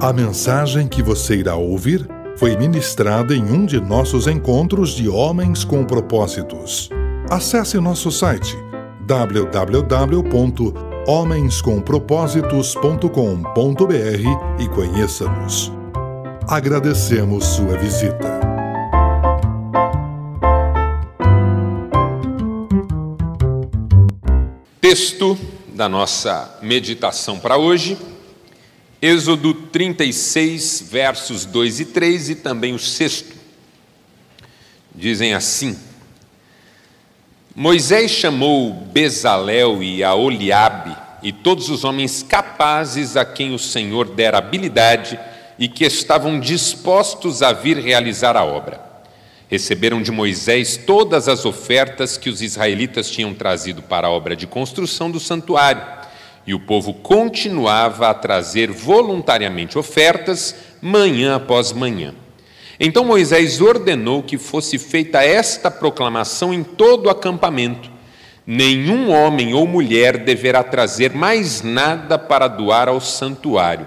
A mensagem que você irá ouvir foi ministrada em um de nossos encontros de Homens com Propósitos. Acesse nosso site www.homenscompropósitos.com.br e conheça-nos. Agradecemos sua visita. Texto da nossa meditação para hoje, Êxodo 36, versos 2 e 3 e também o sexto. Dizem assim: Moisés chamou Bezalel e a Oliabe e todos os homens capazes a quem o Senhor dera habilidade e que estavam dispostos a vir realizar a obra. Receberam de Moisés todas as ofertas que os israelitas tinham trazido para a obra de construção do santuário, e o povo continuava a trazer voluntariamente ofertas, manhã após manhã. Então Moisés ordenou que fosse feita esta proclamação em todo o acampamento: Nenhum homem ou mulher deverá trazer mais nada para doar ao santuário.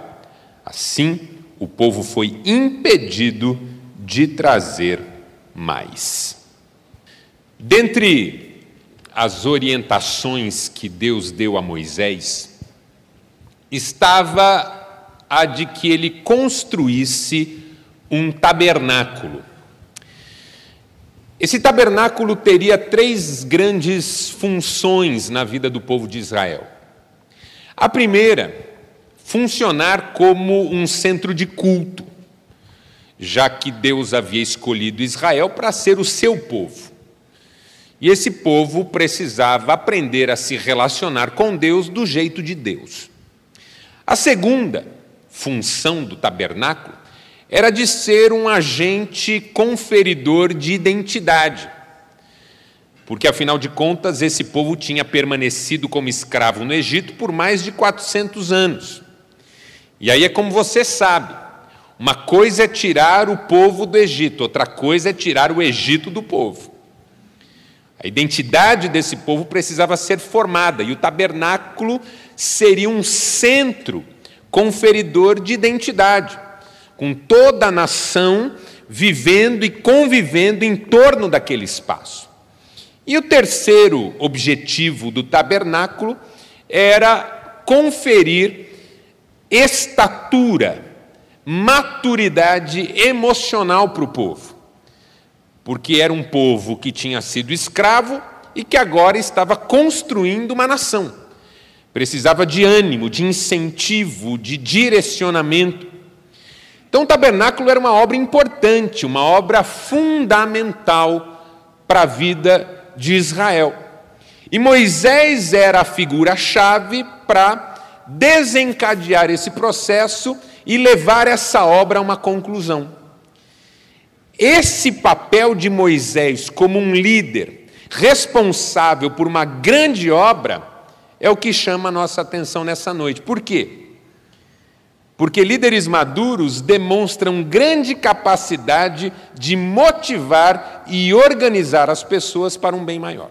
Assim, o povo foi impedido de trazer mais. Dentre as orientações que Deus deu a Moisés, estava a de que ele construísse um tabernáculo. Esse tabernáculo teria três grandes funções na vida do povo de Israel. A primeira, funcionar como um centro de culto, já que Deus havia escolhido Israel para ser o seu povo. E esse povo precisava aprender a se relacionar com Deus do jeito de Deus. A segunda função do tabernáculo era de ser um agente conferidor de identidade. Porque, afinal de contas, esse povo tinha permanecido como escravo no Egito por mais de 400 anos. E aí é como você sabe: uma coisa é tirar o povo do Egito, outra coisa é tirar o Egito do povo. A identidade desse povo precisava ser formada e o tabernáculo seria um centro conferidor de identidade com toda a nação vivendo e convivendo em torno daquele espaço. E o terceiro objetivo do tabernáculo era conferir estatura, maturidade emocional para o povo. Porque era um povo que tinha sido escravo e que agora estava construindo uma nação. Precisava de ânimo, de incentivo, de direcionamento. Então, o tabernáculo era uma obra importante, uma obra fundamental para a vida de Israel. E Moisés era a figura-chave para desencadear esse processo e levar essa obra a uma conclusão. Esse papel de Moisés como um líder responsável por uma grande obra é o que chama a nossa atenção nessa noite. Por quê? Porque líderes maduros demonstram grande capacidade de motivar e organizar as pessoas para um bem maior.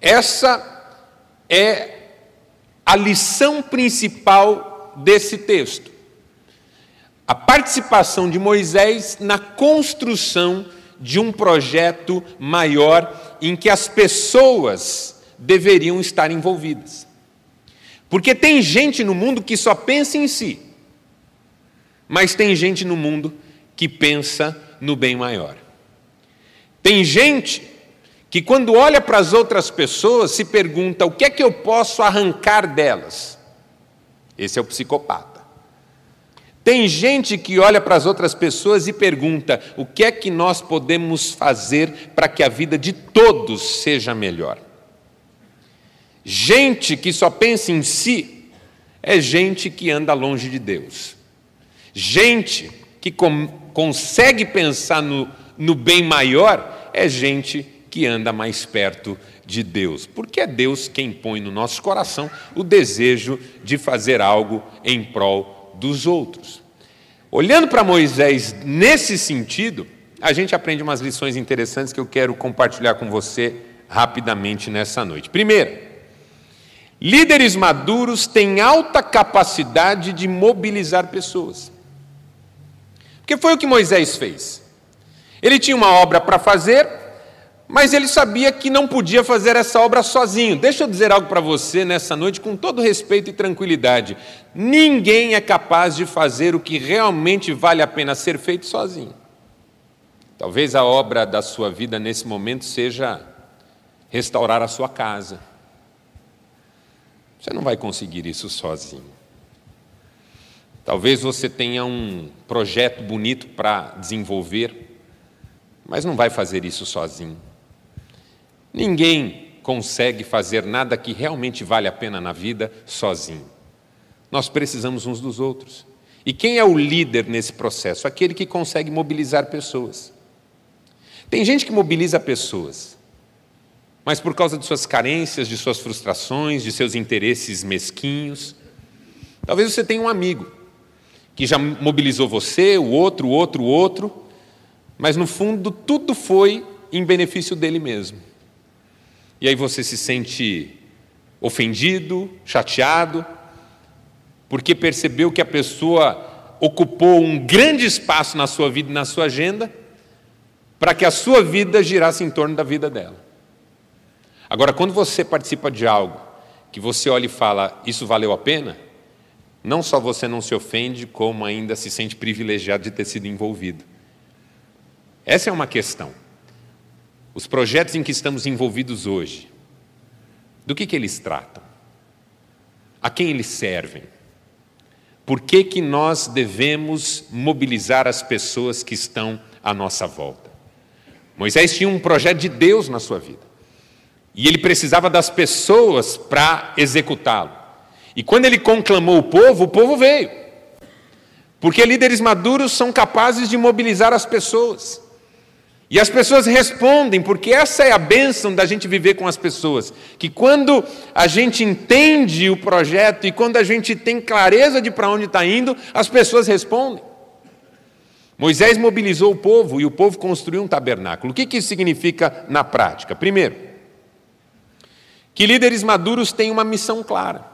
Essa é a lição principal desse texto. A participação de Moisés na construção de um projeto maior em que as pessoas deveriam estar envolvidas. Porque tem gente no mundo que só pensa em si, mas tem gente no mundo que pensa no bem maior. Tem gente que, quando olha para as outras pessoas, se pergunta: o que é que eu posso arrancar delas? Esse é o psicopata. Tem gente que olha para as outras pessoas e pergunta: o que é que nós podemos fazer para que a vida de todos seja melhor? Gente que só pensa em si é gente que anda longe de Deus. Gente que com, consegue pensar no, no bem maior é gente que anda mais perto de Deus, porque é Deus quem põe no nosso coração o desejo de fazer algo em prol dos outros. Olhando para Moisés nesse sentido, a gente aprende umas lições interessantes que eu quero compartilhar com você rapidamente nessa noite. Primeiro, Líderes maduros têm alta capacidade de mobilizar pessoas. Porque foi o que Moisés fez. Ele tinha uma obra para fazer, mas ele sabia que não podia fazer essa obra sozinho. Deixa eu dizer algo para você nessa noite, com todo respeito e tranquilidade: ninguém é capaz de fazer o que realmente vale a pena ser feito sozinho. Talvez a obra da sua vida nesse momento seja restaurar a sua casa. Você não vai conseguir isso sozinho. Talvez você tenha um projeto bonito para desenvolver, mas não vai fazer isso sozinho. Ninguém consegue fazer nada que realmente vale a pena na vida sozinho. Nós precisamos uns dos outros. E quem é o líder nesse processo? Aquele que consegue mobilizar pessoas. Tem gente que mobiliza pessoas, mas por causa de suas carências, de suas frustrações, de seus interesses mesquinhos. Talvez você tenha um amigo que já mobilizou você, o outro, o outro, o outro, mas no fundo tudo foi em benefício dele mesmo. E aí você se sente ofendido, chateado, porque percebeu que a pessoa ocupou um grande espaço na sua vida e na sua agenda, para que a sua vida girasse em torno da vida dela. Agora, quando você participa de algo que você olha e fala, isso valeu a pena, não só você não se ofende, como ainda se sente privilegiado de ter sido envolvido. Essa é uma questão. Os projetos em que estamos envolvidos hoje, do que, que eles tratam? A quem eles servem? Por que, que nós devemos mobilizar as pessoas que estão à nossa volta? Moisés tinha um projeto de Deus na sua vida. E ele precisava das pessoas para executá-lo. E quando ele conclamou o povo, o povo veio. Porque líderes maduros são capazes de mobilizar as pessoas. E as pessoas respondem, porque essa é a bênção da gente viver com as pessoas. Que quando a gente entende o projeto e quando a gente tem clareza de para onde está indo, as pessoas respondem. Moisés mobilizou o povo e o povo construiu um tabernáculo. O que, que isso significa na prática? Primeiro, que líderes maduros têm uma missão clara.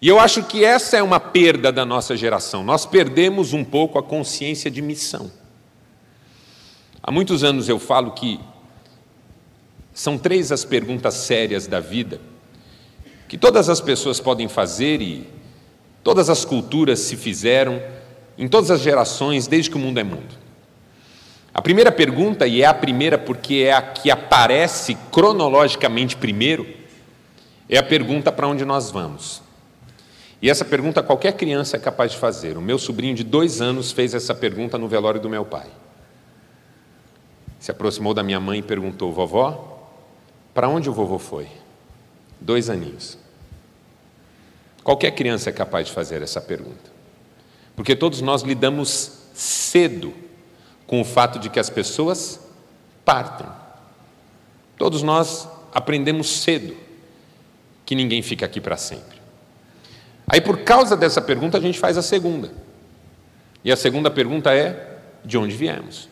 E eu acho que essa é uma perda da nossa geração. Nós perdemos um pouco a consciência de missão. Há muitos anos eu falo que são três as perguntas sérias da vida que todas as pessoas podem fazer e todas as culturas se fizeram em todas as gerações desde que o mundo é mundo. A primeira pergunta, e é a primeira porque é a que aparece cronologicamente primeiro, é a pergunta para onde nós vamos. E essa pergunta qualquer criança é capaz de fazer. O meu sobrinho de dois anos fez essa pergunta no velório do meu pai. Se aproximou da minha mãe e perguntou: Vovó, para onde o vovô foi? Dois aninhos. Qualquer criança é capaz de fazer essa pergunta. Porque todos nós lidamos cedo com o fato de que as pessoas partem. Todos nós aprendemos cedo que ninguém fica aqui para sempre. Aí, por causa dessa pergunta, a gente faz a segunda. E a segunda pergunta é: de onde viemos?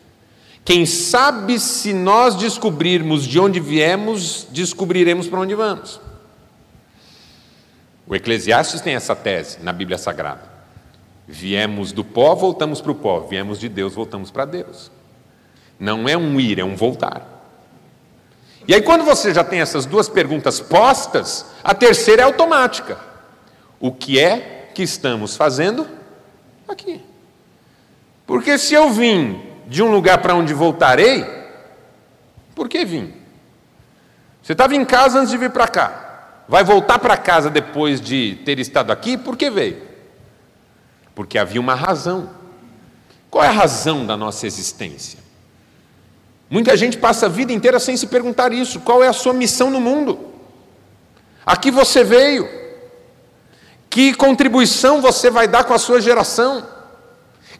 Quem sabe se nós descobrirmos de onde viemos, descobriremos para onde vamos. O Eclesiastes tem essa tese na Bíblia Sagrada. Viemos do pó, voltamos para o pó. Viemos de Deus, voltamos para Deus. Não é um ir, é um voltar. E aí, quando você já tem essas duas perguntas postas, a terceira é automática: O que é que estamos fazendo aqui? Porque se eu vim de um lugar para onde voltarei, por que vim? Você estava em casa antes de vir para cá, vai voltar para casa depois de ter estado aqui, por que veio? Porque havia uma razão. Qual é a razão da nossa existência? Muita gente passa a vida inteira sem se perguntar isso. Qual é a sua missão no mundo? Aqui você veio. Que contribuição você vai dar com a sua geração?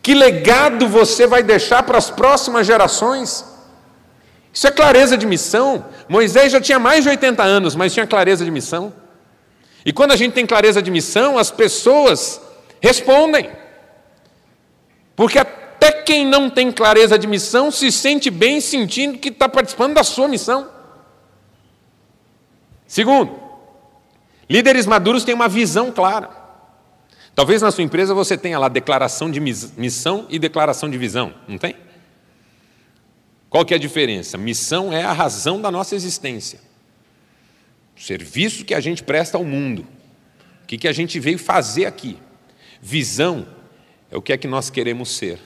Que legado você vai deixar para as próximas gerações? Isso é clareza de missão. Moisés já tinha mais de 80 anos, mas tinha clareza de missão. E quando a gente tem clareza de missão, as pessoas Respondem. Porque até quem não tem clareza de missão se sente bem sentindo que está participando da sua missão. Segundo, Líderes maduros têm uma visão clara. Talvez na sua empresa você tenha lá declaração de missão e declaração de visão, não tem? Qual que é a diferença? Missão é a razão da nossa existência. O serviço que a gente presta ao mundo. O que, que a gente veio fazer aqui. Visão é o que é que nós queremos ser.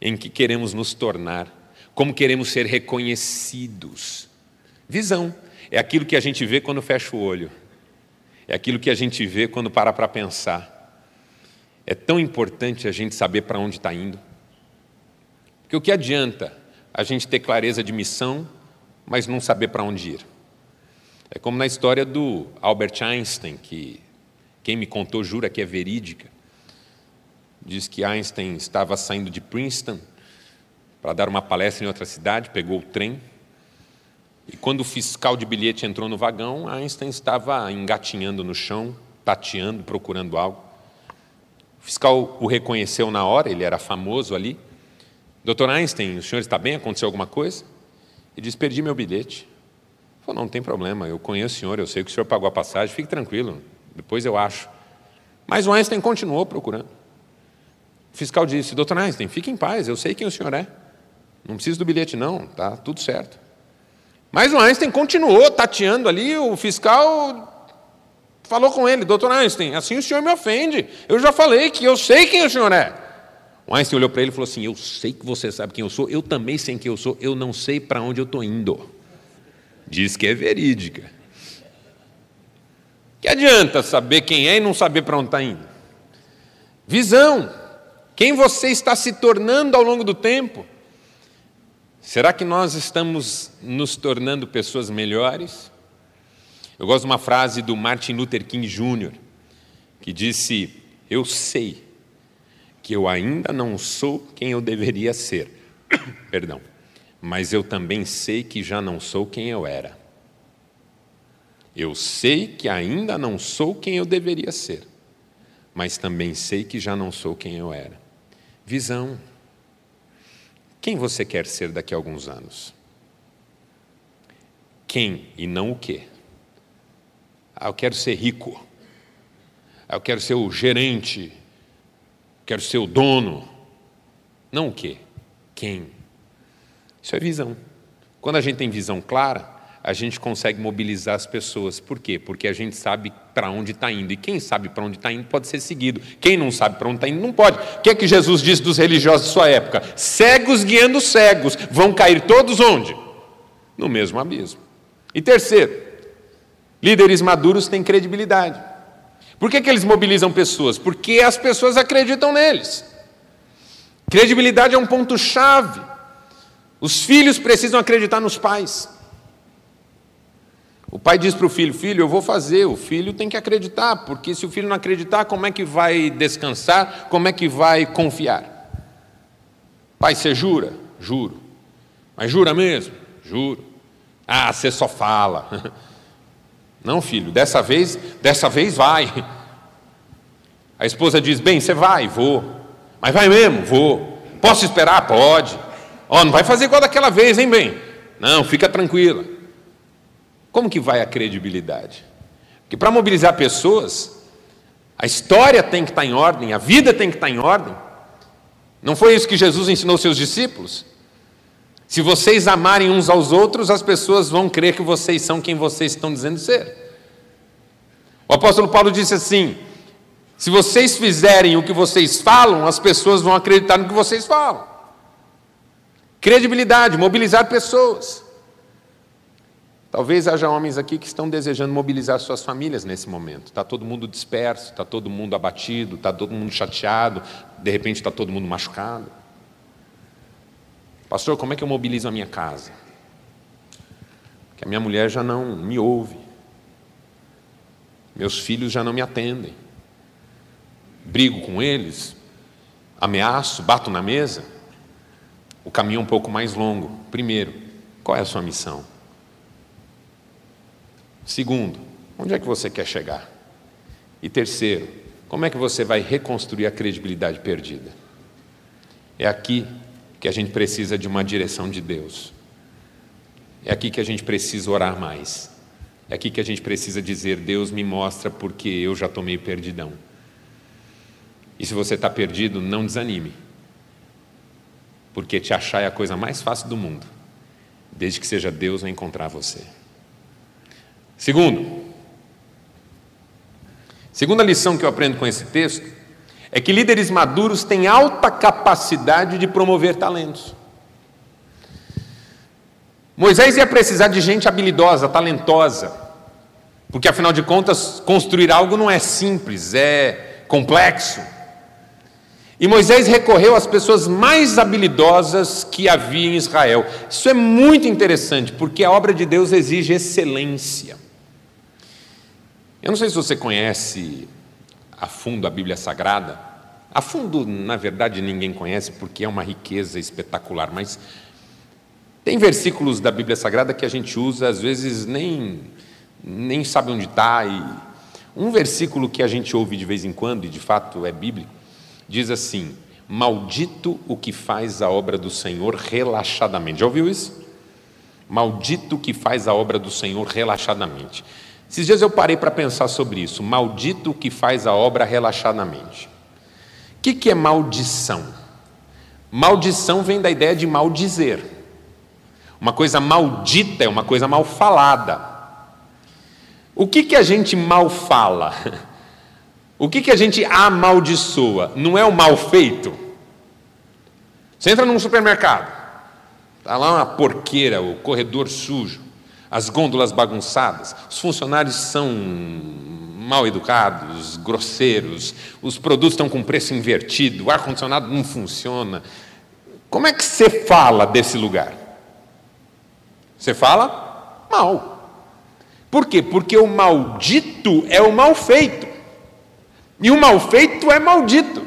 Em que queremos nos tornar. Como queremos ser reconhecidos. Visão é aquilo que a gente vê quando fecha o olho. É aquilo que a gente vê quando para para pensar. É tão importante a gente saber para onde está indo. Porque o que adianta a gente ter clareza de missão, mas não saber para onde ir. É como na história do Albert Einstein, que quem me contou jura que é verídica. Diz que Einstein estava saindo de Princeton para dar uma palestra em outra cidade, pegou o trem, e quando o fiscal de bilhete entrou no vagão, Einstein estava engatinhando no chão, tateando, procurando algo. O fiscal o reconheceu na hora, ele era famoso ali, Doutor Einstein, o senhor está bem? Aconteceu alguma coisa? Ele disse: Perdi meu bilhete. Ele falou: Não, não tem problema, eu conheço o senhor, eu sei que o senhor pagou a passagem, fique tranquilo, depois eu acho. Mas o Einstein continuou procurando. O fiscal disse: Doutor Einstein, fique em paz, eu sei quem o senhor é. Não precisa do bilhete, não, tá tudo certo. Mas o Einstein continuou tateando ali, o fiscal falou com ele: Doutor Einstein, assim o senhor me ofende. Eu já falei que eu sei quem o senhor é. O Einstein olhou para ele e falou assim: Eu sei que você sabe quem eu sou, eu também sei quem eu sou, eu não sei para onde eu estou indo. Diz que é verídica. Que adianta saber quem é e não saber para onde está indo? Visão. Quem você está se tornando ao longo do tempo? Será que nós estamos nos tornando pessoas melhores? Eu gosto de uma frase do Martin Luther King Jr., que disse: Eu sei que eu ainda não sou quem eu deveria ser. Perdão. Mas eu também sei que já não sou quem eu era. Eu sei que ainda não sou quem eu deveria ser, mas também sei que já não sou quem eu era. Visão. Quem você quer ser daqui a alguns anos? Quem e não o que? Ah, eu quero ser rico. Ah, eu quero ser o gerente quero ser o dono. Não o quê? Quem? Isso é visão. Quando a gente tem visão clara, a gente consegue mobilizar as pessoas. Por quê? Porque a gente sabe para onde está indo. E quem sabe para onde está indo pode ser seguido. Quem não sabe para onde está indo não pode. O que é que Jesus disse dos religiosos de sua época? Cegos guiando cegos. Vão cair todos onde? No mesmo abismo. E terceiro, líderes maduros têm credibilidade. Por que, que eles mobilizam pessoas? Porque as pessoas acreditam neles. Credibilidade é um ponto-chave. Os filhos precisam acreditar nos pais. O pai diz para o filho: Filho, eu vou fazer. O filho tem que acreditar, porque se o filho não acreditar, como é que vai descansar? Como é que vai confiar? Pai, você jura? Juro. Mas jura mesmo? Juro. Ah, você só fala. Não, filho, dessa vez, dessa vez vai. A esposa diz: Bem, você vai, vou. Mas vai mesmo? Vou. Posso esperar? Pode. Ó, oh, não vai fazer igual daquela vez, hein, bem? Não, fica tranquila. Como que vai a credibilidade? Porque para mobilizar pessoas, a história tem que estar em ordem, a vida tem que estar em ordem. Não foi isso que Jesus ensinou seus discípulos? Se vocês amarem uns aos outros, as pessoas vão crer que vocês são quem vocês estão dizendo ser. O apóstolo Paulo disse assim: se vocês fizerem o que vocês falam, as pessoas vão acreditar no que vocês falam. Credibilidade, mobilizar pessoas. Talvez haja homens aqui que estão desejando mobilizar suas famílias nesse momento. Está todo mundo disperso, está todo mundo abatido, está todo mundo chateado, de repente está todo mundo machucado. Pastor, como é que eu mobilizo a minha casa? Que a minha mulher já não me ouve. Meus filhos já não me atendem. Brigo com eles, ameaço, bato na mesa. O caminho é um pouco mais longo. Primeiro, qual é a sua missão? Segundo, onde é que você quer chegar? E terceiro, como é que você vai reconstruir a credibilidade perdida? É aqui que a gente precisa de uma direção de Deus. É aqui que a gente precisa orar mais. É aqui que a gente precisa dizer: Deus me mostra porque eu já tomei perdidão. E se você está perdido, não desanime, porque te achar é a coisa mais fácil do mundo, desde que seja Deus a encontrar você. Segundo, segunda lição que eu aprendo com esse texto é que líderes maduros têm alta capacidade de promover talentos. Moisés ia precisar de gente habilidosa, talentosa, porque afinal de contas, construir algo não é simples, é complexo. E Moisés recorreu às pessoas mais habilidosas que havia em Israel. Isso é muito interessante, porque a obra de Deus exige excelência. Eu não sei se você conhece a fundo a Bíblia Sagrada. A fundo, na verdade, ninguém conhece, porque é uma riqueza espetacular, mas tem versículos da Bíblia Sagrada que a gente usa, às vezes nem, nem sabe onde está. E um versículo que a gente ouve de vez em quando, e de fato é bíblico, diz assim: Maldito o que faz a obra do Senhor relaxadamente. Já ouviu isso? Maldito o que faz a obra do Senhor relaxadamente. Esses dias eu parei para pensar sobre isso. Maldito o que faz a obra relaxadamente. O que, que é maldição? Maldição vem da ideia de maldizer. Uma coisa maldita é uma coisa mal falada. O que, que a gente mal fala? O que, que a gente amaldiçoa? Não é o mal feito? Você entra num supermercado, está lá uma porqueira, o corredor sujo, as gôndolas bagunçadas, os funcionários são mal educados, grosseiros, os produtos estão com preço invertido, o ar-condicionado não funciona. Como é que você fala desse lugar? Você fala mal. Por quê? Porque o maldito é o mal feito. E o mal feito é maldito.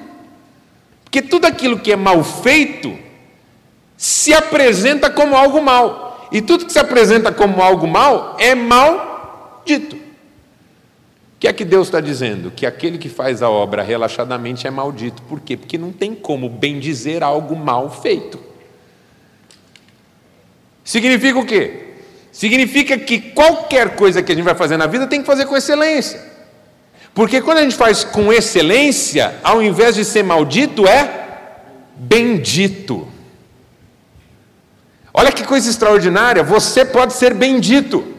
Porque tudo aquilo que é mal feito se apresenta como algo mal. E tudo que se apresenta como algo mal é maldito. O que é que Deus está dizendo? Que aquele que faz a obra relaxadamente é maldito. Por quê? Porque não tem como bem dizer algo mal feito. Significa o quê? Significa que qualquer coisa que a gente vai fazer na vida tem que fazer com excelência. Porque quando a gente faz com excelência, ao invés de ser maldito, é bendito. Olha que coisa extraordinária, você pode ser bendito.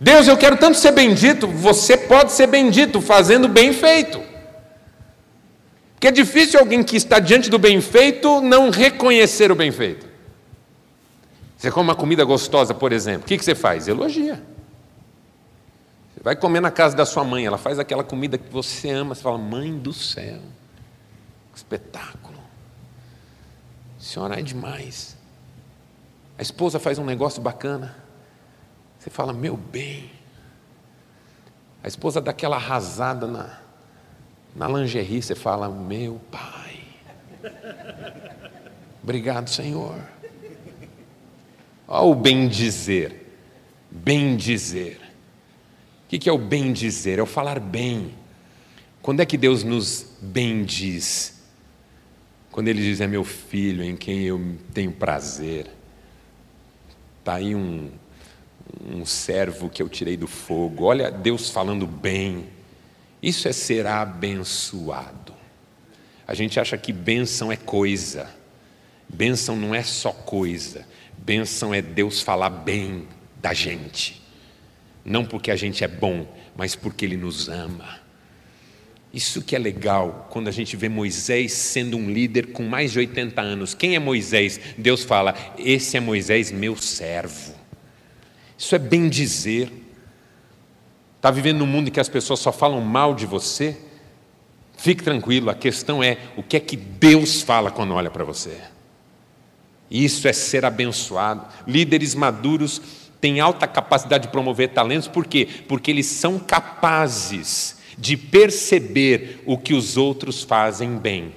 Deus, eu quero tanto ser bendito, você pode ser bendito fazendo bem feito. Porque é difícil alguém que está diante do bem feito não reconhecer o bem feito. Você come uma comida gostosa, por exemplo, o que, você faz? Elogia. Você vai comer na casa da sua mãe, ela faz aquela comida que você ama, você fala, mãe do céu, espetáculo. A senhora é demais. A esposa faz um negócio bacana, você fala, meu bem. A esposa dá aquela arrasada na, na lingerie, você fala, meu pai. Obrigado, Senhor. Olha o bem dizer. Bem dizer. O que é o bem dizer? É o falar bem. Quando é que Deus nos bendiz? Quando Ele diz: É meu filho em quem eu tenho prazer. Está aí um, um servo que eu tirei do fogo. Olha Deus falando bem. Isso é ser abençoado. A gente acha que bênção é coisa. Bênção não é só coisa. Bênção é Deus falar bem da gente. Não porque a gente é bom, mas porque Ele nos ama. Isso que é legal quando a gente vê Moisés sendo um líder com mais de 80 anos. Quem é Moisés? Deus fala: Esse é Moisés, meu servo. Isso é bem dizer. Está vivendo num mundo em que as pessoas só falam mal de você? Fique tranquilo, a questão é o que é que Deus fala quando olha para você. Isso é ser abençoado. Líderes maduros têm alta capacidade de promover talentos, por quê? Porque eles são capazes de perceber o que os outros fazem bem.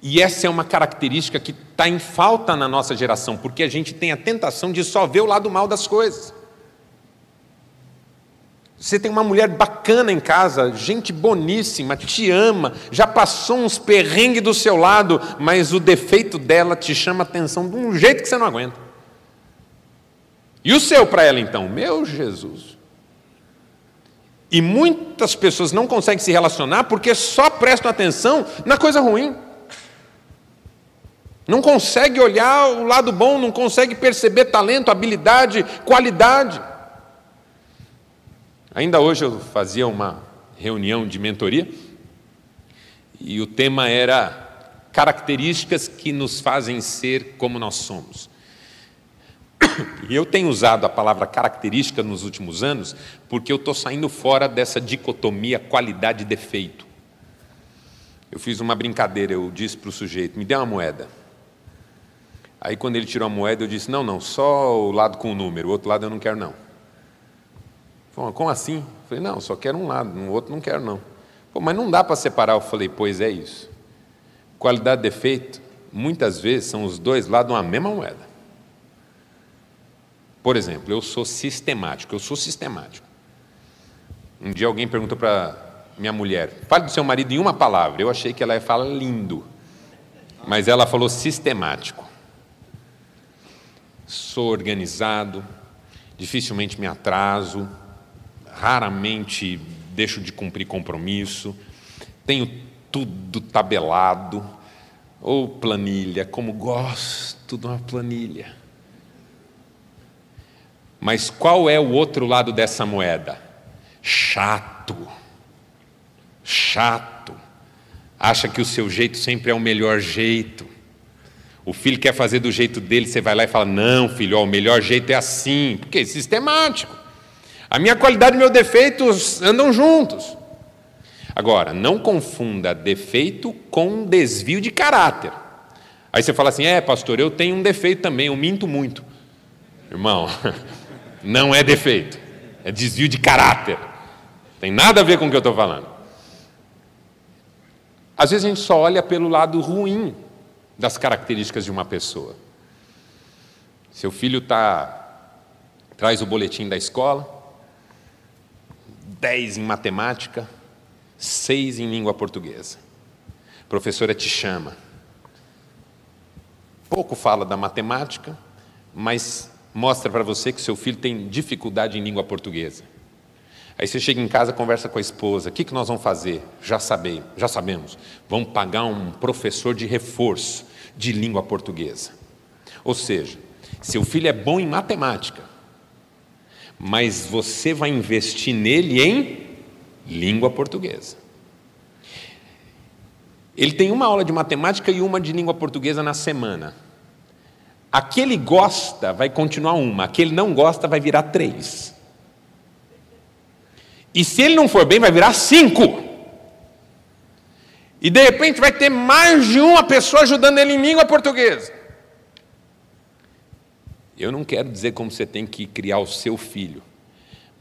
E essa é uma característica que está em falta na nossa geração, porque a gente tem a tentação de só ver o lado mal das coisas. Você tem uma mulher bacana em casa, gente boníssima, te ama, já passou uns perrengues do seu lado, mas o defeito dela te chama atenção de um jeito que você não aguenta. E o seu para ela então? Meu Jesus. E muitas pessoas não conseguem se relacionar porque só prestam atenção na coisa ruim. Não consegue olhar o lado bom, não consegue perceber talento, habilidade, qualidade. Ainda hoje eu fazia uma reunião de mentoria e o tema era características que nos fazem ser como nós somos. E eu tenho usado a palavra característica nos últimos anos porque eu estou saindo fora dessa dicotomia qualidade-defeito. Eu fiz uma brincadeira, eu disse para o sujeito: me dê uma moeda. Aí, quando ele tirou a moeda, eu disse: não, não, só o lado com o número, o outro lado eu não quero, não. Falei, como assim? Eu falei: não, só quero um lado, o outro não quero, não. Pô, mas não dá para separar. Eu falei: pois é isso. Qualidade e defeito, muitas vezes, são os dois lados de uma mesma moeda. Por exemplo, eu sou sistemático, eu sou sistemático. Um dia alguém perguntou para minha mulher: fale do seu marido em uma palavra. Eu achei que ela ia falar lindo, mas ela falou sistemático. Sou organizado, dificilmente me atraso, raramente deixo de cumprir compromisso, tenho tudo tabelado, ou planilha, como gosto de uma planilha. Mas qual é o outro lado dessa moeda? Chato. Chato. Acha que o seu jeito sempre é o melhor jeito. O filho quer fazer do jeito dele, você vai lá e fala: Não, filho, ó, o melhor jeito é assim. Porque é sistemático. A minha qualidade e meu defeito andam juntos. Agora, não confunda defeito com desvio de caráter. Aí você fala assim: É, pastor, eu tenho um defeito também, eu minto muito. Irmão, Não é defeito, é desvio de caráter. Tem nada a ver com o que eu estou falando. Às vezes a gente só olha pelo lado ruim das características de uma pessoa. Seu filho tá traz o boletim da escola, 10 em matemática, 6 em língua portuguesa. A professora te chama. Pouco fala da matemática, mas mostra para você que seu filho tem dificuldade em língua portuguesa. Aí você chega em casa, conversa com a esposa, o que, que nós vamos fazer? Já sabemos, já sabemos. Vamos pagar um professor de reforço de língua portuguesa. Ou seja, seu filho é bom em matemática, mas você vai investir nele em língua portuguesa. Ele tem uma aula de matemática e uma de língua portuguesa na semana. Aquele gosta vai continuar uma, aquele não gosta vai virar três. E se ele não for bem, vai virar cinco. E de repente vai ter mais de uma pessoa ajudando ele em língua portuguesa. Eu não quero dizer como você tem que criar o seu filho,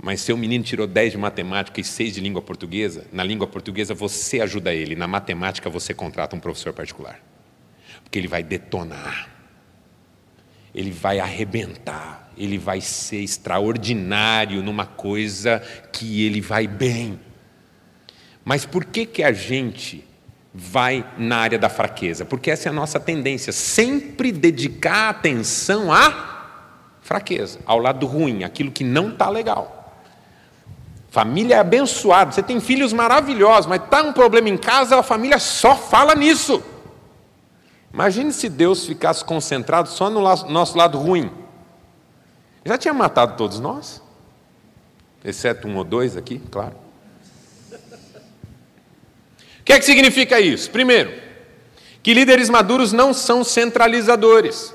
mas seu menino tirou 10 de matemática e 6 de língua portuguesa, na língua portuguesa você ajuda ele, na matemática você contrata um professor particular. Porque ele vai detonar ele vai arrebentar, ele vai ser extraordinário numa coisa que ele vai bem. Mas por que, que a gente vai na área da fraqueza? Porque essa é a nossa tendência, sempre dedicar atenção à fraqueza, ao lado ruim, aquilo que não está legal. Família é abençoada, você tem filhos maravilhosos, mas está um problema em casa, a família só fala nisso. Imagine se Deus ficasse concentrado só no nosso lado ruim. Já tinha matado todos nós, exceto um ou dois aqui, claro. O que é que significa isso? Primeiro, que líderes maduros não são centralizadores.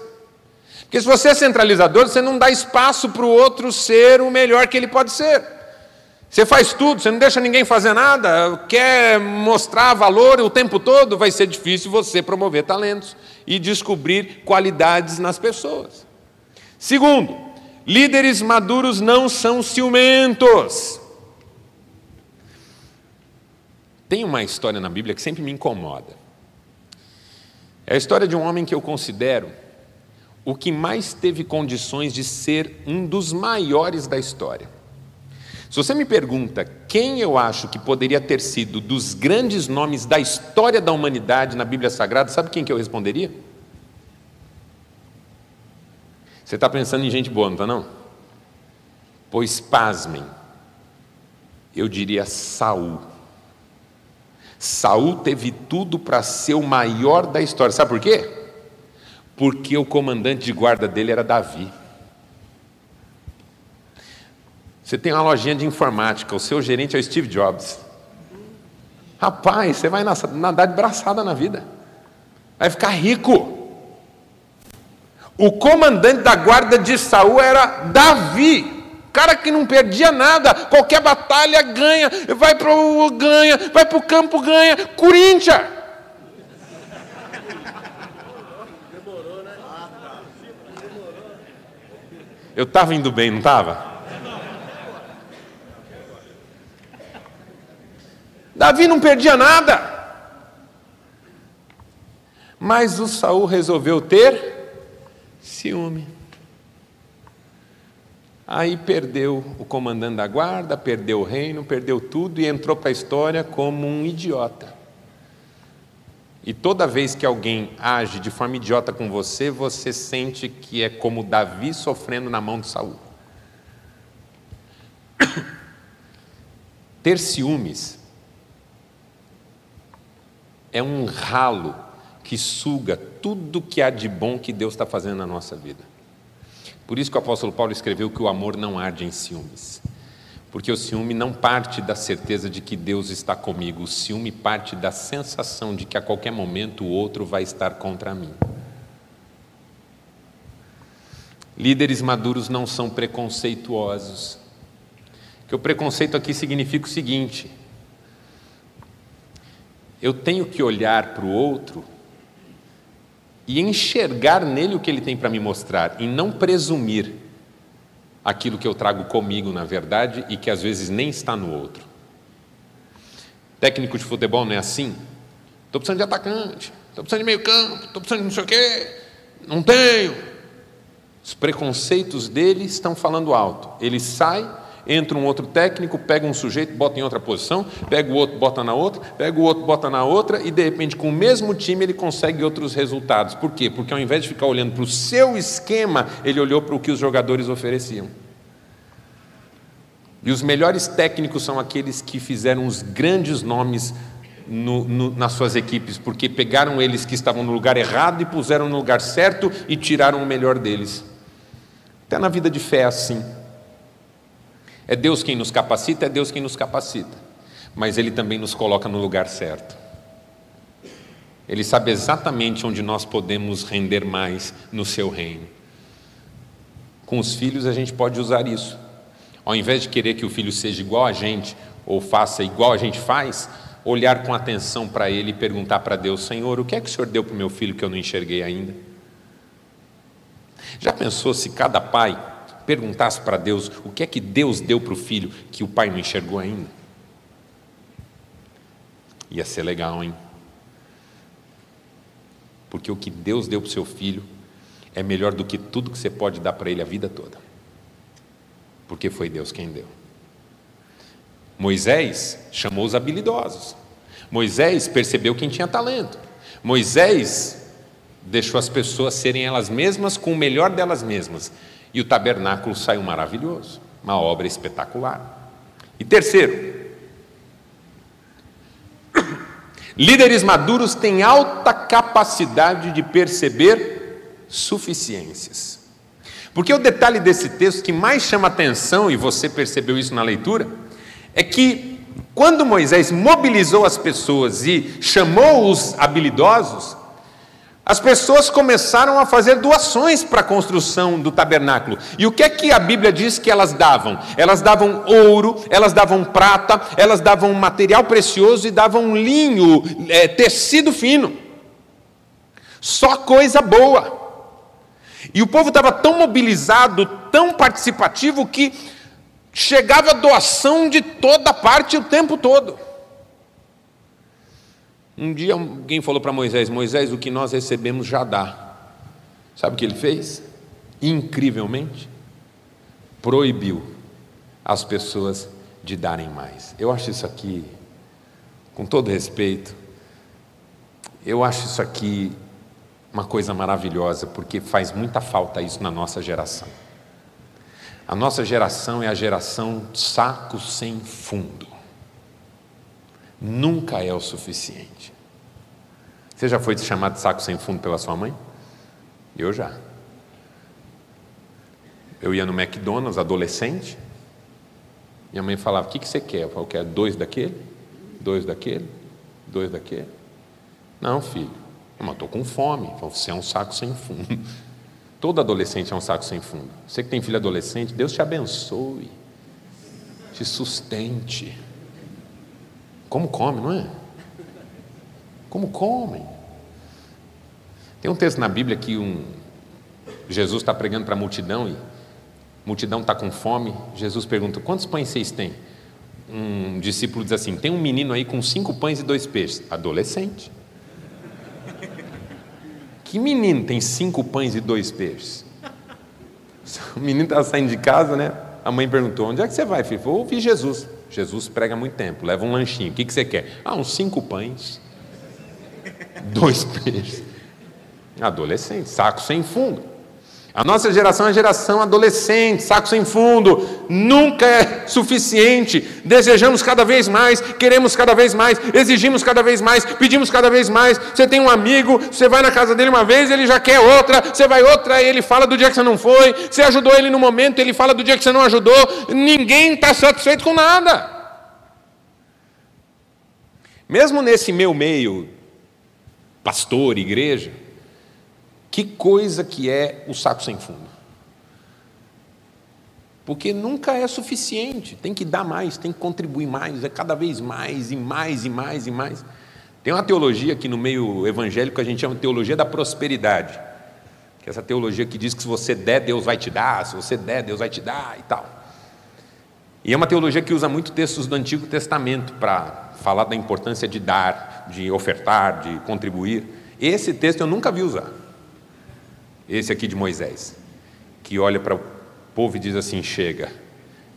Porque se você é centralizador, você não dá espaço para o outro ser o melhor que ele pode ser. Você faz tudo, você não deixa ninguém fazer nada, quer mostrar valor o tempo todo, vai ser difícil você promover talentos e descobrir qualidades nas pessoas. Segundo, líderes maduros não são ciumentos. Tem uma história na Bíblia que sempre me incomoda. É a história de um homem que eu considero o que mais teve condições de ser um dos maiores da história. Se você me pergunta quem eu acho que poderia ter sido dos grandes nomes da história da humanidade na Bíblia Sagrada, sabe quem que eu responderia? Você está pensando em gente boa, não está não? Pois pasmem, eu diria Saul. Saul teve tudo para ser o maior da história. Sabe por quê? Porque o comandante de guarda dele era Davi. Você tem uma lojinha de informática, o seu gerente é o Steve Jobs. Rapaz, você vai nadar de braçada na vida. Vai ficar rico. O comandante da guarda de Saul era Davi. Cara que não perdia nada, qualquer batalha ganha, vai para o ganha, vai para o campo ganha. Corinthians. Eu estava indo bem, não estava? Davi não perdia nada. Mas o Saul resolveu ter ciúme. Aí perdeu o comandante da guarda, perdeu o reino, perdeu tudo e entrou para a história como um idiota. E toda vez que alguém age de forma idiota com você, você sente que é como Davi sofrendo na mão de Saul. Ter ciúmes é um ralo que suga tudo que há de bom que Deus está fazendo na nossa vida. Por isso que o apóstolo Paulo escreveu que o amor não arde em ciúmes. Porque o ciúme não parte da certeza de que Deus está comigo, o ciúme parte da sensação de que a qualquer momento o outro vai estar contra mim. Líderes maduros não são preconceituosos. Que o preconceito aqui significa o seguinte: eu tenho que olhar para o outro e enxergar nele o que ele tem para me mostrar, e não presumir aquilo que eu trago comigo, na verdade, e que às vezes nem está no outro. Técnico de futebol não é assim? Estou precisando de atacante, estou precisando de meio campo, estou precisando de não sei o quê, não tenho. Os preconceitos dele estão falando alto. Ele sai Entra um outro técnico, pega um sujeito, bota em outra posição, pega o outro, bota na outra, pega o outro, bota na outra, e de repente, com o mesmo time, ele consegue outros resultados. Por quê? Porque ao invés de ficar olhando para o seu esquema, ele olhou para o que os jogadores ofereciam. E os melhores técnicos são aqueles que fizeram os grandes nomes no, no, nas suas equipes, porque pegaram eles que estavam no lugar errado e puseram no lugar certo e tiraram o melhor deles. Até na vida de fé é assim. É Deus quem nos capacita, é Deus quem nos capacita, mas Ele também nos coloca no lugar certo. Ele sabe exatamente onde nós podemos render mais no Seu reino. Com os filhos a gente pode usar isso. Ao invés de querer que o filho seja igual a gente, ou faça igual a gente faz, olhar com atenção para ele e perguntar para Deus: Senhor, o que é que o Senhor deu para o meu filho que eu não enxerguei ainda? Já pensou se cada pai perguntasse para Deus o que é que Deus deu para o filho que o pai não enxergou ainda? Ia ser legal, hein? Porque o que Deus deu para o seu filho é melhor do que tudo que você pode dar para ele a vida toda. Porque foi Deus quem deu. Moisés chamou os habilidosos. Moisés percebeu quem tinha talento. Moisés deixou as pessoas serem elas mesmas com o melhor delas mesmas. E o tabernáculo saiu maravilhoso, uma obra espetacular. E terceiro, líderes maduros têm alta capacidade de perceber suficiências. Porque o detalhe desse texto que mais chama atenção, e você percebeu isso na leitura, é que quando Moisés mobilizou as pessoas e chamou os habilidosos, as pessoas começaram a fazer doações para a construção do tabernáculo. E o que é que a Bíblia diz que elas davam? Elas davam ouro, elas davam prata, elas davam material precioso e davam linho, é, tecido fino. Só coisa boa. E o povo estava tão mobilizado, tão participativo, que chegava doação de toda parte o tempo todo. Um dia alguém falou para Moisés: Moisés, o que nós recebemos já dá. Sabe o que ele fez? Incrivelmente, proibiu as pessoas de darem mais. Eu acho isso aqui, com todo respeito, eu acho isso aqui uma coisa maravilhosa, porque faz muita falta isso na nossa geração. A nossa geração é a geração saco sem fundo. Nunca é o suficiente. Você já foi chamado de saco sem fundo pela sua mãe? Eu já. Eu ia no McDonald's, adolescente. Minha mãe falava: O que, você quer? Eu falava: quero dois daquele, dois daquele, dois daquele. Não, filho, mas estou com fome. Você é um saco sem fundo. Todo adolescente é um saco sem fundo. Você que tem filho adolescente, Deus te abençoe, te sustente. Como come, não é? Como comem. Tem um texto na Bíblia que um, Jesus está pregando para a multidão e a multidão está com fome. Jesus pergunta: Quantos pães vocês têm? Um discípulo diz assim: Tem um menino aí com cinco pães e dois peixes. Adolescente. Que menino tem cinco pães e dois peixes? O menino estava saindo de casa, né? A mãe perguntou: Onde é que você vai, filho? Vou ouvir Jesus. Jesus prega muito tempo, leva um lanchinho. O que, que você quer? Ah, uns cinco pães, dois peixes. Adolescente, saco sem fundo. A nossa geração é a geração adolescente, saco sem fundo, nunca é suficiente. Desejamos cada vez mais, queremos cada vez mais, exigimos cada vez mais, pedimos cada vez mais. Você tem um amigo, você vai na casa dele uma vez, ele já quer outra, você vai outra, ele fala do dia que você não foi, você ajudou ele no momento, ele fala do dia que você não ajudou. Ninguém está satisfeito com nada. Mesmo nesse meu meio, pastor, igreja, que coisa que é o saco sem fundo. Porque nunca é suficiente, tem que dar mais, tem que contribuir mais, é cada vez mais e mais e mais e mais. Tem uma teologia que no meio evangélico a gente chama de teologia da prosperidade. Que é essa teologia que diz que se você der, Deus vai te dar, se você der, Deus vai te dar e tal. E é uma teologia que usa muito textos do Antigo Testamento para falar da importância de dar, de ofertar, de contribuir. Esse texto eu nunca vi usar esse aqui de Moisés, que olha para o povo e diz assim: chega,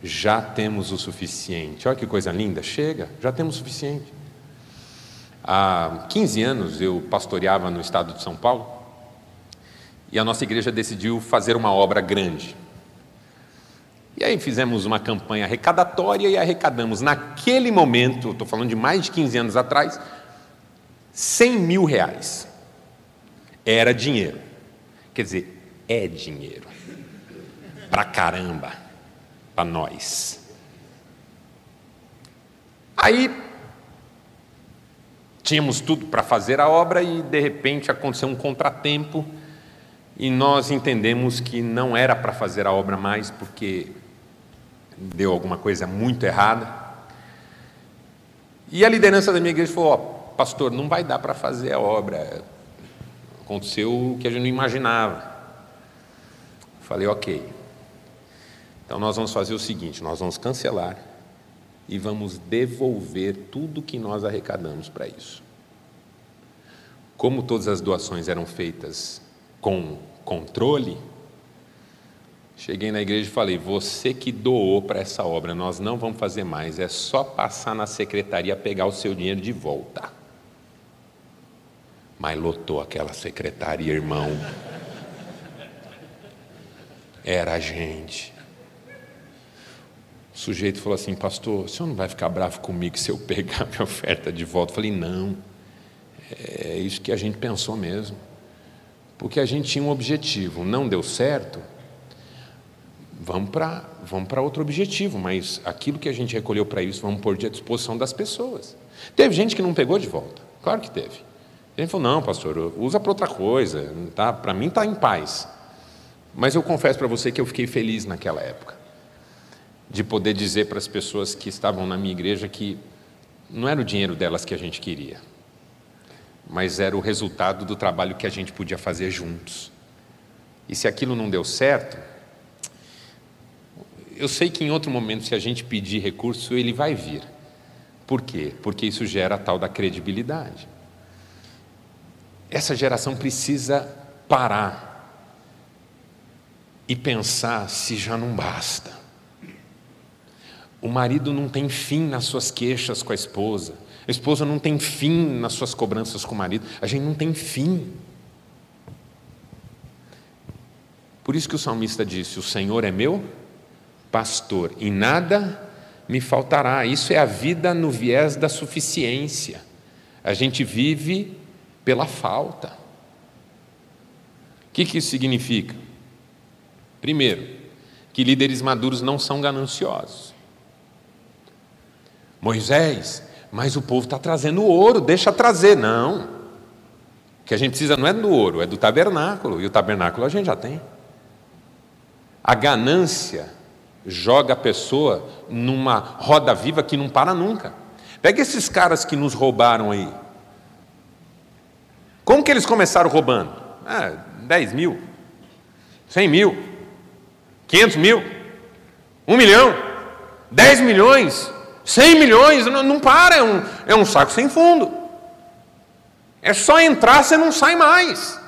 já temos o suficiente. Olha que coisa linda, chega, já temos o suficiente. Há 15 anos eu pastoreava no estado de São Paulo e a nossa igreja decidiu fazer uma obra grande. E aí fizemos uma campanha arrecadatória e arrecadamos, naquele momento, estou falando de mais de 15 anos atrás, 100 mil reais. Era dinheiro. Quer dizer, é dinheiro. Pra caramba. Para nós. Aí tínhamos tudo para fazer a obra e de repente aconteceu um contratempo e nós entendemos que não era para fazer a obra mais porque deu alguma coisa muito errada. E a liderança da minha igreja falou: oh, pastor, não vai dar para fazer a obra. Aconteceu o que a gente não imaginava. Falei, ok. Então nós vamos fazer o seguinte: nós vamos cancelar e vamos devolver tudo que nós arrecadamos para isso. Como todas as doações eram feitas com controle, cheguei na igreja e falei: você que doou para essa obra, nós não vamos fazer mais, é só passar na secretaria pegar o seu dinheiro de volta. Mas lotou aquela secretaria, irmão. Era a gente. O sujeito falou assim, pastor, o senhor não vai ficar bravo comigo se eu pegar minha oferta de volta? Eu falei, não. É isso que a gente pensou mesmo. Porque a gente tinha um objetivo, não deu certo, vamos para vamos outro objetivo, mas aquilo que a gente recolheu para isso, vamos pôr à disposição das pessoas. Teve gente que não pegou de volta, claro que teve. Ele falou: não, pastor, usa para outra coisa, tá? para mim está em paz. Mas eu confesso para você que eu fiquei feliz naquela época, de poder dizer para as pessoas que estavam na minha igreja que não era o dinheiro delas que a gente queria, mas era o resultado do trabalho que a gente podia fazer juntos. E se aquilo não deu certo, eu sei que em outro momento, se a gente pedir recurso, ele vai vir. Por quê? Porque isso gera a tal da credibilidade. Essa geração precisa parar e pensar se já não basta. O marido não tem fim nas suas queixas com a esposa, a esposa não tem fim nas suas cobranças com o marido, a gente não tem fim. Por isso que o salmista disse: O Senhor é meu pastor, e nada me faltará. Isso é a vida no viés da suficiência. A gente vive pela falta. O que, que isso significa? Primeiro, que líderes maduros não são gananciosos. Moisés, mas o povo está trazendo ouro, deixa trazer. Não. O que a gente precisa não é do ouro, é do tabernáculo. E o tabernáculo a gente já tem. A ganância joga a pessoa numa roda viva que não para nunca. Pega esses caras que nos roubaram aí. Como que eles começaram roubando? Ah, 10 mil, 100 mil, 500 mil, 1 milhão, 10 milhões, 100 milhões, não, não para, é um, é um saco sem fundo. É só entrar, você não sai mais.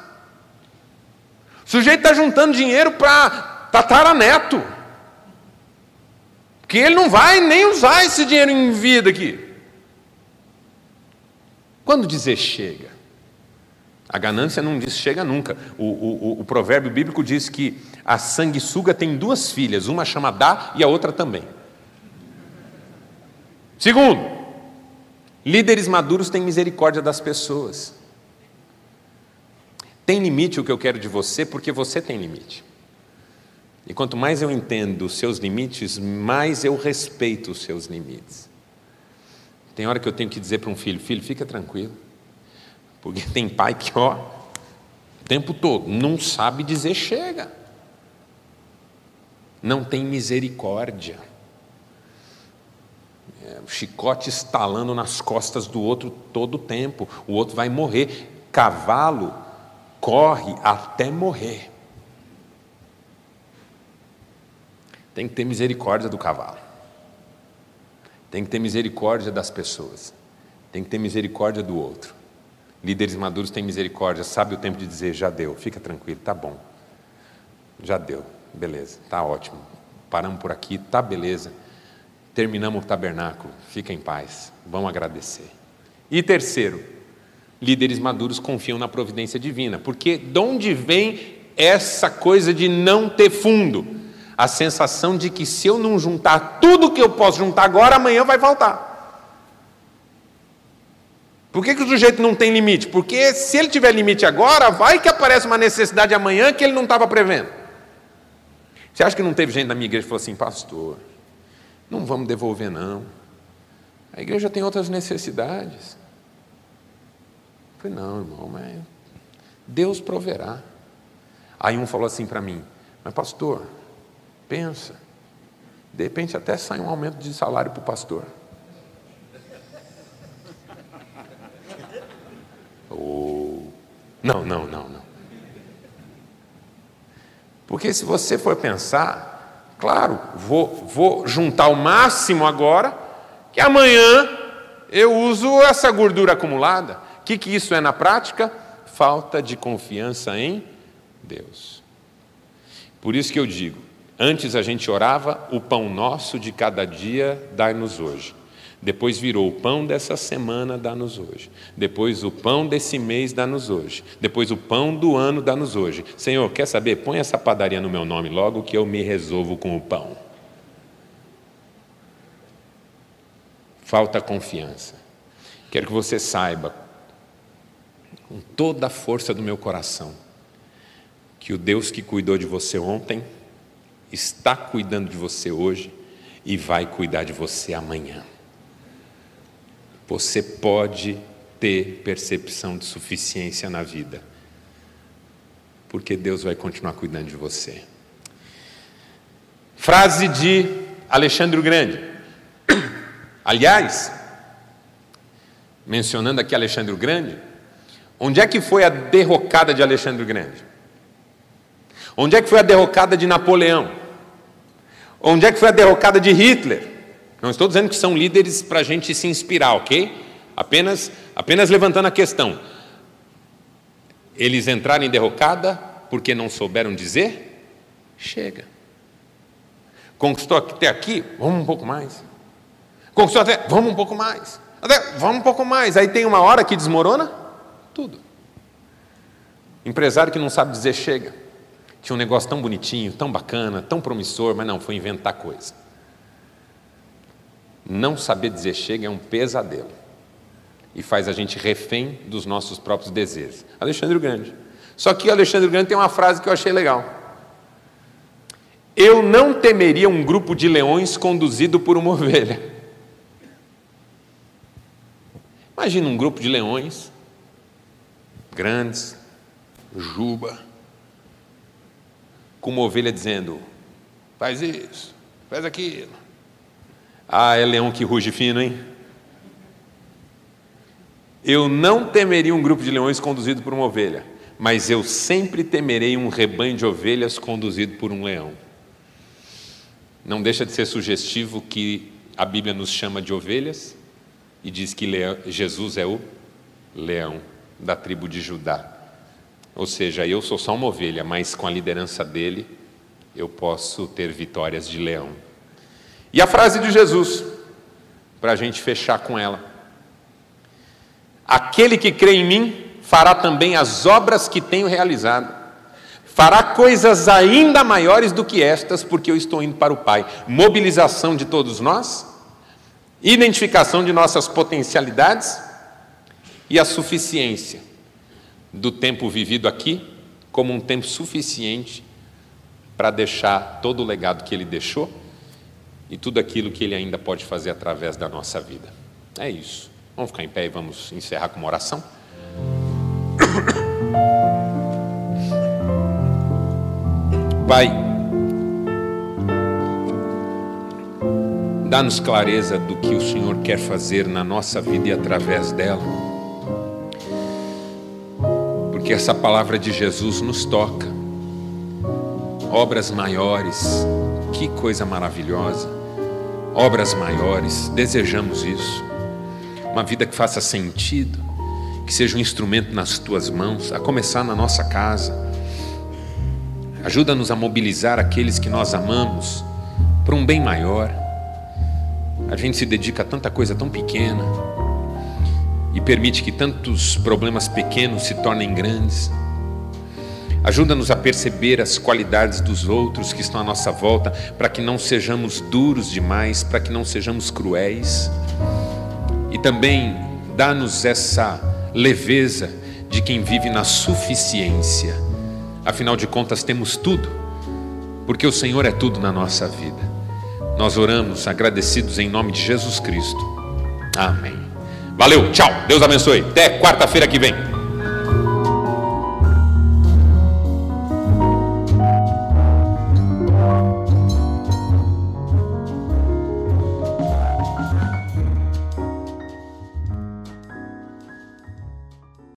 O sujeito está juntando dinheiro para tataraneto. Que ele não vai nem usar esse dinheiro em vida aqui. Quando dizer chega? A ganância não diz chega nunca. O, o, o, provérbio bíblico diz que a sanguessuga tem duas filhas, uma chama Dá e a outra também. Segundo, líderes maduros têm misericórdia das pessoas. Tem limite o que eu quero de você, porque você tem limite. E quanto mais eu entendo os seus limites, mais eu respeito os seus limites. Tem hora que eu tenho que dizer para um filho: filho, fica tranquilo. Porque tem pai que, ó, o tempo todo, não sabe dizer chega. Não tem misericórdia. É, o chicote estalando nas costas do outro todo o tempo. O outro vai morrer. Cavalo corre até morrer. Tem que ter misericórdia do cavalo. Tem que ter misericórdia das pessoas. Tem que ter misericórdia do outro. Líderes maduros têm misericórdia, sabe o tempo de dizer já deu, fica tranquilo, tá bom. Já deu, beleza, tá ótimo. Paramos por aqui, tá beleza. Terminamos o tabernáculo, fica em paz. Vamos agradecer. E terceiro, líderes maduros confiam na providência divina, porque de onde vem essa coisa de não ter fundo? a sensação de que se eu não juntar tudo que eu posso juntar agora, amanhã vai faltar. Por que, que o sujeito não tem limite? Porque se ele tiver limite agora, vai que aparece uma necessidade amanhã que ele não estava prevendo. Você acha que não teve gente na minha igreja que falou assim, pastor, não vamos devolver não. A igreja tem outras necessidades. Eu falei, não, irmão, mas Deus proverá. Aí um falou assim para mim, mas pastor, Pensa. De repente até sai um aumento de salário para o pastor. Não, não, não, não. Porque se você for pensar, claro, vou, vou juntar o máximo agora, que amanhã eu uso essa gordura acumulada. O que, que isso é na prática? Falta de confiança em Deus. Por isso que eu digo, Antes a gente orava, o pão nosso de cada dia dai-nos hoje. Depois virou o pão dessa semana, dá-nos hoje. Depois o pão desse mês, dá-nos hoje. Depois o pão do ano, dá-nos hoje. Senhor, quer saber? Põe essa padaria no meu nome logo que eu me resolvo com o pão. Falta confiança. Quero que você saiba, com toda a força do meu coração, que o Deus que cuidou de você ontem, está cuidando de você hoje e vai cuidar de você amanhã. Você pode ter percepção de suficiência na vida, porque Deus vai continuar cuidando de você. Frase de Alexandre o Grande. Aliás, mencionando aqui Alexandre o Grande, onde é que foi a derrocada de Alexandre o Grande? Onde é que foi a derrocada de Napoleão? Onde é que foi a derrocada de Hitler? Não estou dizendo que são líderes para a gente se inspirar, ok? Apenas, apenas levantando a questão. Eles entraram em derrocada porque não souberam dizer? Chega. Conquistou até aqui? Vamos um pouco mais. Conquistou até? Vamos um pouco mais. Até, vamos um pouco mais. Aí tem uma hora que desmorona tudo. Empresário que não sabe dizer chega Tinha um negócio tão bonitinho, tão bacana, tão promissor, mas não, foi inventar coisa. Não saber dizer chega é um pesadelo e faz a gente refém dos nossos próprios desejos. Alexandre Grande. Só que o Alexandre Grande tem uma frase que eu achei legal. Eu não temeria um grupo de leões conduzido por uma ovelha. Imagina um grupo de leões grandes, juba, com uma ovelha dizendo: faz isso, faz aquilo. Ah, é leão que ruge fino, hein? Eu não temeria um grupo de leões conduzido por uma ovelha, mas eu sempre temerei um rebanho de ovelhas conduzido por um leão. Não deixa de ser sugestivo que a Bíblia nos chama de ovelhas e diz que Jesus é o leão da tribo de Judá. Ou seja, eu sou só uma ovelha, mas com a liderança dele eu posso ter vitórias de leão. E a frase de Jesus, para a gente fechar com ela: Aquele que crê em mim fará também as obras que tenho realizado, fará coisas ainda maiores do que estas, porque eu estou indo para o Pai. Mobilização de todos nós, identificação de nossas potencialidades e a suficiência do tempo vivido aqui como um tempo suficiente para deixar todo o legado que ele deixou e tudo aquilo que ele ainda pode fazer através da nossa vida. É isso. Vamos ficar em pé e vamos encerrar com uma oração. Pai, dá-nos clareza do que o Senhor quer fazer na nossa vida e através dela porque essa palavra de Jesus nos toca. Obras maiores, que coisa maravilhosa. Obras maiores, desejamos isso. Uma vida que faça sentido, que seja um instrumento nas tuas mãos, a começar na nossa casa. Ajuda-nos a mobilizar aqueles que nós amamos para um bem maior. A gente se dedica a tanta coisa tão pequena, e permite que tantos problemas pequenos se tornem grandes. Ajuda-nos a perceber as qualidades dos outros que estão à nossa volta, para que não sejamos duros demais, para que não sejamos cruéis. E também dá-nos essa leveza de quem vive na suficiência. Afinal de contas, temos tudo, porque o Senhor é tudo na nossa vida. Nós oramos agradecidos em nome de Jesus Cristo. Amém. Valeu, tchau. Deus abençoe. Até quarta-feira que vem.